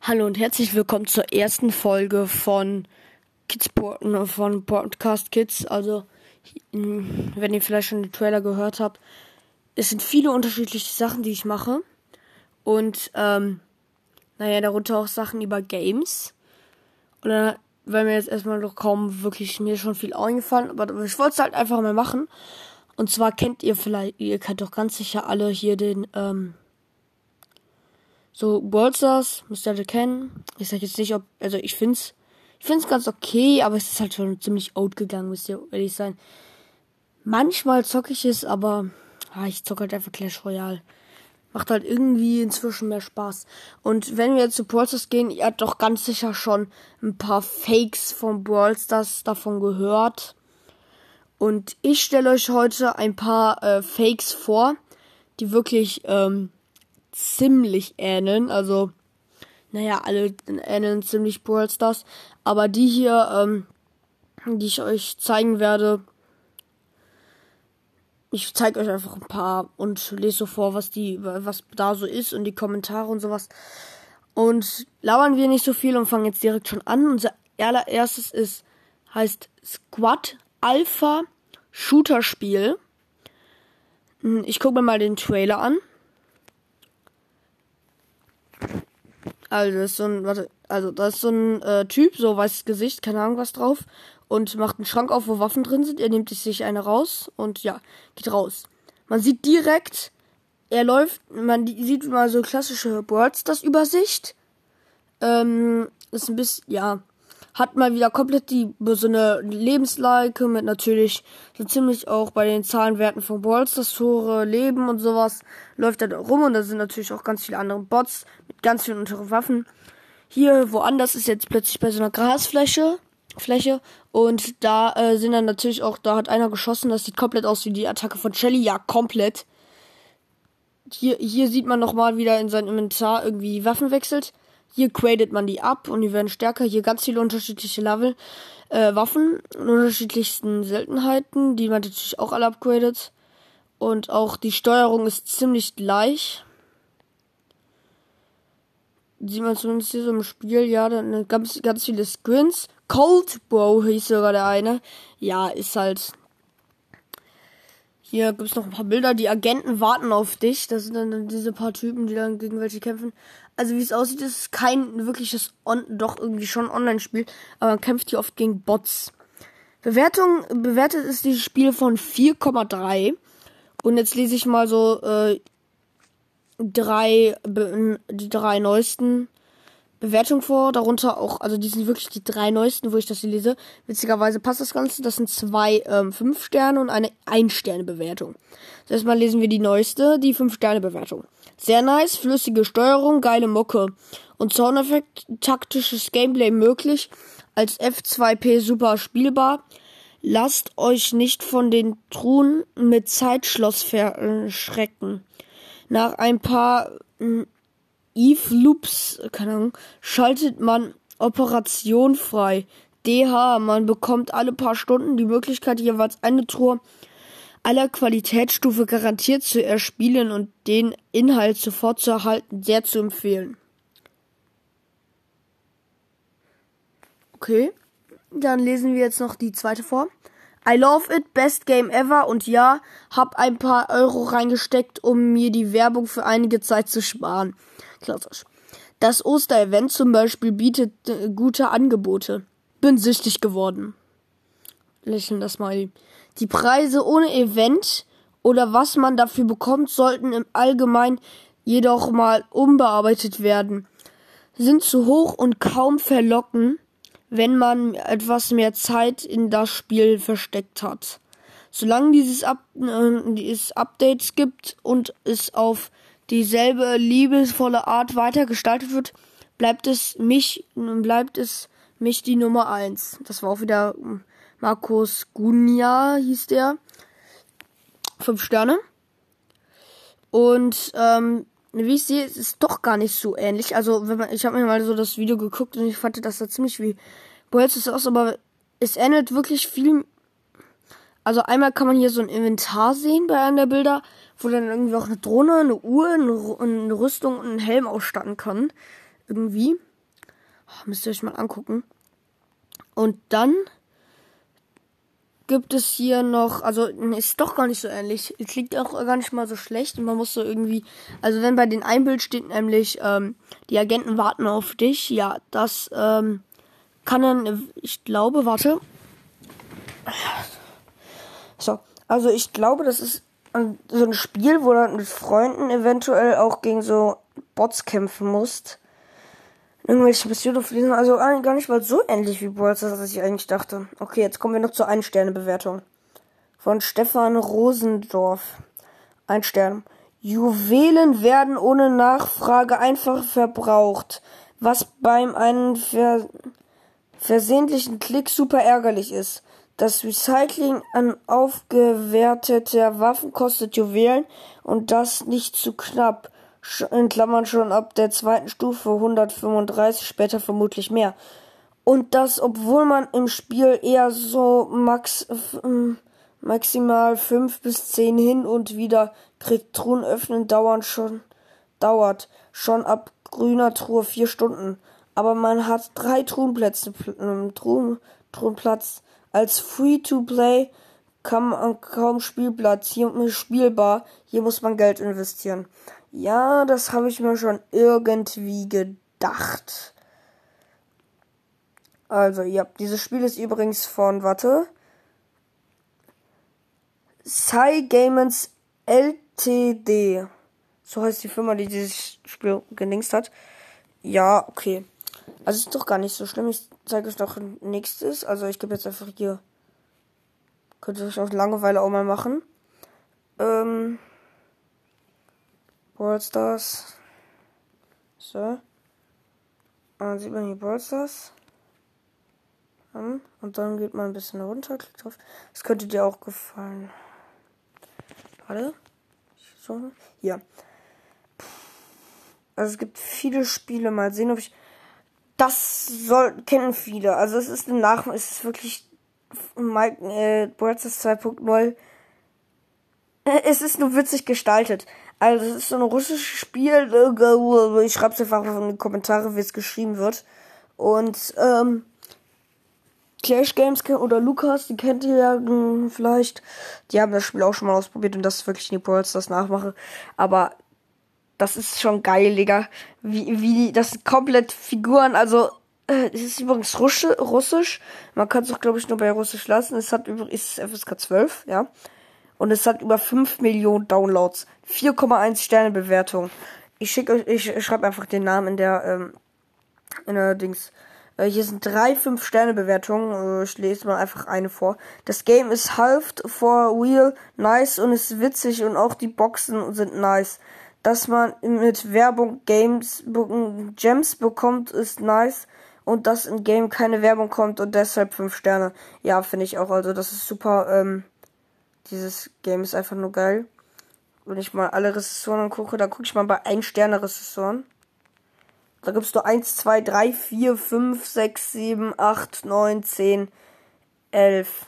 Hallo und herzlich willkommen zur ersten Folge von Kids von Podcast Kids. Also, wenn ihr vielleicht schon den Trailer gehört habt, es sind viele unterschiedliche Sachen, die ich mache. Und, ähm, naja, darunter auch Sachen über Games. Und dann, weil mir jetzt erstmal noch kaum wirklich mir schon viel eingefallen, aber ich wollte es halt einfach mal machen. Und zwar kennt ihr vielleicht, ihr kennt doch ganz sicher alle hier den, ähm, so, Ballstars müsst ihr alle kennen. Ich sag jetzt nicht, ob, also ich find's, ich find's ganz okay, aber es ist halt schon ziemlich out gegangen, müsst ihr ehrlich sein. Manchmal zocke ich es, aber ah, ich zocke halt einfach Clash Royale. Macht halt irgendwie inzwischen mehr Spaß. Und wenn wir jetzt zu Brawl Stars gehen, ihr habt doch ganz sicher schon ein paar Fakes von Brawl Stars davon gehört. Und ich stelle euch heute ein paar äh, Fakes vor, die wirklich ähm, ziemlich ähneln. Also, naja, alle ähneln ziemlich Brawl Stars. Aber die hier, ähm, die ich euch zeigen werde, ich zeige euch einfach ein paar und lese so vor, was die, was da so ist und die Kommentare und sowas. Und labern wir nicht so viel und fangen jetzt direkt schon an. Unser allererstes ist, heißt Squad Alpha Shooter Spiel. Hm, ich gucke mir mal den Trailer an. Also, das ist so ein, warte, also, da ist so ein äh, Typ, so weißes Gesicht, keine Ahnung was drauf, und macht einen Schrank auf, wo Waffen drin sind. Er nimmt sich eine raus und ja, geht raus. Man sieht direkt, er läuft, man sieht mal so klassische Words, das Übersicht. Ähm, ist ein bisschen, ja, hat mal wieder komplett die so eine Lebenslike mit natürlich so ziemlich auch bei den Zahlenwerten von Balls das Tore, Leben und sowas läuft da rum und da sind natürlich auch ganz viele andere Bots mit ganz vielen unteren Waffen. Hier woanders ist jetzt plötzlich bei so einer Grasfläche Fläche und da äh, sind dann natürlich auch da hat einer geschossen, das sieht komplett aus wie die Attacke von Shelly, ja komplett. Hier hier sieht man noch mal wieder in seinem Inventar irgendwie Waffen wechselt. Hier gradet man die ab und die werden stärker. Hier ganz viele unterschiedliche Level, äh, Waffen in unterschiedlichsten Seltenheiten, die man natürlich auch alle upgradet. Und auch die Steuerung ist ziemlich gleich. Sieht man zumindest hier so im Spiel, ja, dann ganz, ganz viele Skins. Cold Bow hieß sogar der eine. Ja, ist halt hier gibt's noch ein paar Bilder. Die Agenten warten auf dich. Das sind dann diese paar Typen, die dann gegen welche kämpfen. Also wie es aussieht, ist es kein wirkliches On doch irgendwie schon Online-Spiel, aber man kämpft hier oft gegen Bots. Bewertung bewertet ist dieses Spiel von 4,3 und jetzt lese ich mal so äh, drei die drei neuesten Bewertung vor, darunter auch, also die sind wirklich die drei neuesten, wo ich das hier lese. Witzigerweise passt das Ganze, das sind zwei ähm, 5 Sterne und eine 1 Sterne Bewertung. Zuerst mal lesen wir die neueste, die 5 Sterne Bewertung. Sehr nice, flüssige Steuerung, geile Mucke und Soundeffekt, taktisches Gameplay möglich, als F2P super spielbar. Lasst euch nicht von den Truhen mit Zeitschloss verschrecken. Nach ein paar Eve Loops, keine Ahnung, schaltet man Operation frei. DH, man bekommt alle paar Stunden die Möglichkeit, jeweils eine Tour aller Qualitätsstufe garantiert zu erspielen und den Inhalt sofort zu erhalten, sehr zu empfehlen. Okay, dann lesen wir jetzt noch die zweite vor. I love it, best game ever und ja, hab ein paar Euro reingesteckt, um mir die Werbung für einige Zeit zu sparen. Klassisch. Das Osterevent zum Beispiel bietet äh, gute Angebote. Bin süchtig geworden. Lächeln das mal. Die Preise ohne Event oder was man dafür bekommt, sollten im Allgemeinen jedoch mal umbearbeitet werden. Sind zu hoch und kaum verlocken, wenn man etwas mehr Zeit in das Spiel versteckt hat. Solange dieses Up äh, es Updates gibt und es auf dieselbe liebevolle Art weitergestaltet wird, bleibt es mich, bleibt es mich die Nummer eins. Das war auch wieder hm, Markus Gunia, hieß der. Fünf Sterne. Und ähm, wie ich sehe, es ist doch gar nicht so ähnlich. Also, wenn man, ich habe mir mal so das Video geguckt und ich fand das da ziemlich wie Boyets aus, aber es ändert wirklich viel. Also einmal kann man hier so ein Inventar sehen bei einem der Bilder wo dann irgendwie auch eine Drohne, eine Uhr, eine, Rüstung und einen Helm ausstatten kann. Irgendwie. Müsst ihr euch mal angucken. Und dann gibt es hier noch, also ist doch gar nicht so ähnlich. Es liegt auch gar nicht mal so schlecht. Man muss so irgendwie, also wenn bei den Einbild steht nämlich, ähm, die Agenten warten auf dich, ja, das ähm, kann dann, ich glaube, warte. So, also ich glaube, das ist so ein Spiel, wo du mit Freunden eventuell auch gegen so Bots kämpfen musst irgendwelche Missionen fließen. Also gar nicht mal so ähnlich wie Brawl Stars, als ich eigentlich dachte. Okay, jetzt kommen wir noch zur Ein-Sterne-Bewertung. Von Stefan Rosendorf. Ein Stern. Juwelen werden ohne Nachfrage einfach verbraucht, was beim einen ver versehentlichen Klick super ärgerlich ist. Das Recycling an aufgewerteter Waffen kostet Juwelen und das nicht zu knapp in Klammern schon ab der zweiten Stufe 135, später vermutlich mehr. Und das, obwohl man im Spiel eher so max, maximal 5 bis 10 hin und wieder kriegt. Truhen öffnen dauern schon, dauert schon ab grüner Truhe 4 Stunden. Aber man hat drei Truhenplätze, äh, Truhen, Truhenplatz. Als Free-to-Play kann man kaum Spielplatz. Hier spielbar. Hier muss man Geld investieren. Ja, das habe ich mir schon irgendwie gedacht. Also, ja, dieses Spiel ist übrigens von, warte. Cygamens LTD. So heißt die Firma, die dieses Spiel gelinkt hat. Ja, okay. Also ist doch gar nicht so schlimm. Ich zeige euch noch nächstes. Also ich gebe jetzt einfach hier. Könnt ihr euch auf Langeweile auch mal machen. Ähm. Brawl Stars. So. dann sieht man hier Brawl Stars. Und dann geht man ein bisschen runter, klickt drauf. Das könnte dir auch gefallen. Warte. So. Hier. Also es gibt viele Spiele. Mal sehen, ob ich. Das soll kennen viele. Also es ist ein Nach. Es ist wirklich Mike, äh, Brawl Stars 2.0. Es ist nur witzig gestaltet. Also, es ist so ein russisches Spiel. Ich schreibe es einfach in die Kommentare, wie es geschrieben wird. Und, ähm, Clash Games oder Lukas, die kennt ihr ja hm, vielleicht. Die haben das Spiel auch schon mal ausprobiert und das ist wirklich die Balls, das nachmache. Aber das ist schon geil, Digga. Wie, wie, das sind komplett Figuren, also, äh, es ist übrigens Russisch. Man kann es auch, glaube ich, nur bei Russisch lassen. Es hat übrigens FSK 12, ja und es hat über 5 Millionen Downloads. 4,1 Sterne Bewertung. Ich schicke euch, ich schreibe einfach den Namen in der, ähm, in der Dings. Äh, hier sind drei 5 Sterne Bewertungen. Äh, ich lese mal einfach eine vor. Das Game ist halved for real, nice und ist witzig und auch die Boxen sind nice. Dass man mit Werbung Games Gems bekommt, ist nice. Und dass in Game keine Werbung kommt und deshalb 5 Sterne. Ja, finde ich auch. Also das ist super. Ähm, dieses Game ist einfach nur geil. Wenn ich mal alle Ressourcen angucke, dann gucke ich mal bei 1 Sterne Ressourcen. Da gibt's nur 1, 2, 3, 4, 5, 6, 7, 8, 9, 10, 11.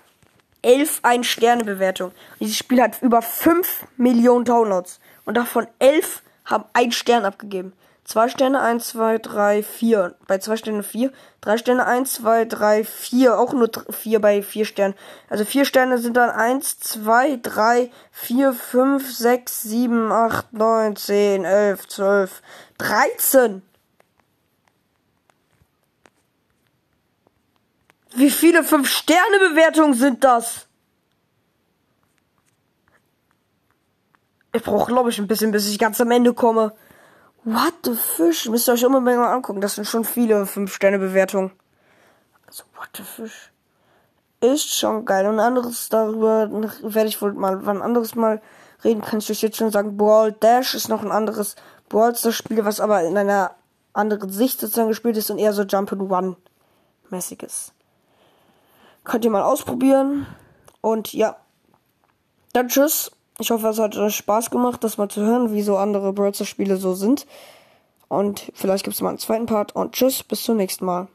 11 1 Sterne Bewertung. Dieses Spiel hat über 5 Millionen Downloads. Und davon 11 haben 1 Stern abgegeben. 2 Sterne, 1, 2, 3, 4. Bei 2 Sternen 4. 3 Sterne, 1, 2, 3, 4. Auch nur 4 bei 4 Sternen. Also 4 Sterne sind dann 1, 2, 3, 4, 5, 6, 7, 8, 9, 10, 11, 12, 13. Wie viele 5 Sterne Bewertungen sind das? Ich brauche, glaube ich, ein bisschen, bis ich ganz am Ende komme. What the fish? Müsst ihr euch unbedingt mal angucken. Das sind schon viele 5-Sterne-Bewertungen. Also, what the fish? Ist schon geil. Und anderes darüber werde ich wohl mal wann anderes mal reden. Kann ich euch jetzt schon sagen. Brawl Dash ist noch ein anderes Brawl Stars Spiel, was aber in einer anderen Sicht sozusagen gespielt ist und eher so Jump and One mäßiges. Könnt ihr mal ausprobieren. Und ja. Dann tschüss. Ich hoffe, es hat euch Spaß gemacht, das mal zu hören, wie so andere Birds Spiele so sind. Und vielleicht gibt es mal einen zweiten Part. Und tschüss, bis zum nächsten Mal.